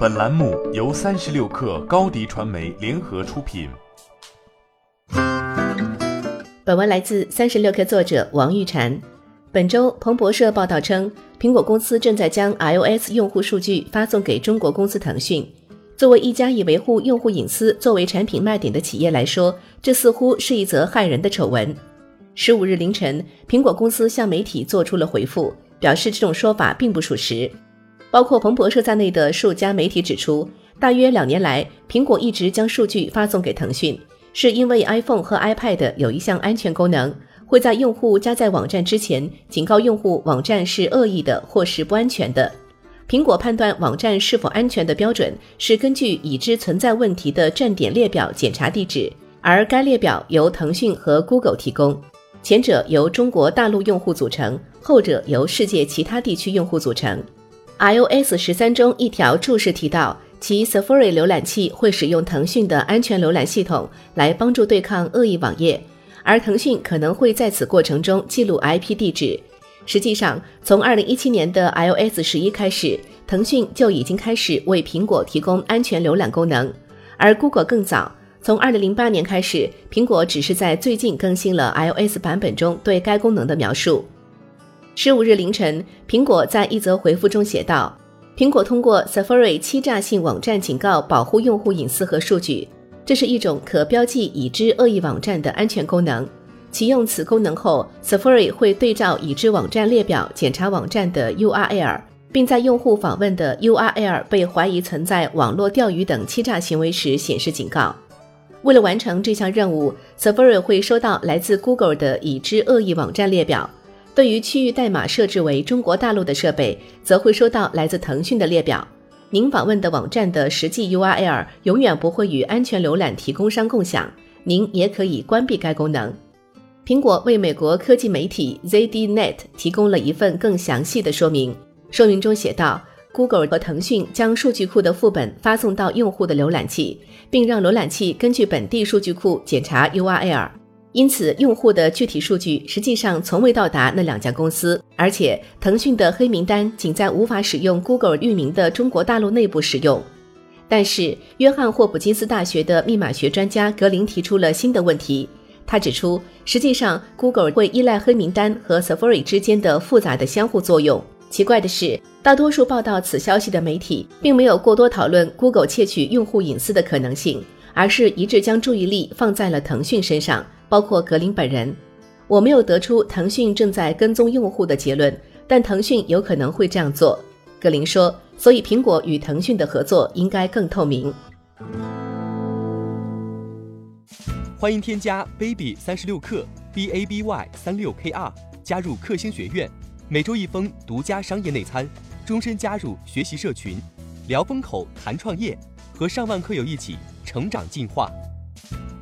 本栏目由三十六氪高低传媒联合出品。本文来自三十六氪作者王玉婵。本周，彭博社报道称，苹果公司正在将 iOS 用户数据发送给中国公司腾讯。作为一家以维护用户隐私作为产品卖点的企业来说，这似乎是一则骇人的丑闻。十五日凌晨，苹果公司向媒体做出了回复，表示这种说法并不属实。包括彭博社在内的数家媒体指出，大约两年来，苹果一直将数据发送给腾讯，是因为 iPhone 和 iPad 有一项安全功能，会在用户加载网站之前警告用户网站是恶意的或是不安全的。苹果判断网站是否安全的标准是根据已知存在问题的站点列表检查地址，而该列表由腾讯和 Google 提供，前者由中国大陆用户组成，后者由世界其他地区用户组成。iOS 十三中一条注释提到，其 Safari 浏览器会使用腾讯的安全浏览系统来帮助对抗恶意网页，而腾讯可能会在此过程中记录 IP 地址。实际上，从二零一七年的 iOS 十一开始，腾讯就已经开始为苹果提供安全浏览功能，而 Google 更早，从二零零八年开始，苹果只是在最近更新了 iOS 版本中对该功能的描述。十五日凌晨，苹果在一则回复中写道：“苹果通过 Safari 欺诈性网站警告保护用户隐私和数据，这是一种可标记已知恶意网站的安全功能。启用此功能后，Safari 会对照已知网站列表检查网站的 URL，并在用户访问的 URL 被怀疑存在网络钓鱼等欺诈行为时显示警告。为了完成这项任务，Safari 会收到来自 Google 的已知恶意网站列表。”对于区域代码设置为中国大陆的设备，则会收到来自腾讯的列表。您访问的网站的实际 URL 永远不会与安全浏览提供商共享，您也可以关闭该功能。苹果为美国科技媒体 ZDNet 提供了一份更详细的说明，说明中写道：Google 和腾讯将数据库的副本发送到用户的浏览器，并让浏览器根据本地数据库检查 URL。因此，用户的具体数据实际上从未到达那两家公司，而且腾讯的黑名单仅在无法使用 Google 域名的中国大陆内部使用。但是，约翰霍普金斯大学的密码学专家格林提出了新的问题。他指出，实际上 Google 会依赖黑名单和 Safari 之间的复杂的相互作用。奇怪的是，大多数报道此消息的媒体并没有过多讨论 Google 窃取用户隐私的可能性，而是一致将注意力放在了腾讯身上。包括格林本人，我没有得出腾讯正在跟踪用户的结论，但腾讯有可能会这样做。格林说，所以苹果与腾讯的合作应该更透明。欢迎添加 baby 三十六克 b a b y 三六 k r 加入克星学院，每周一封独家商业内参，终身加入学习社群，聊风口谈创业，和上万课友一起成长进化。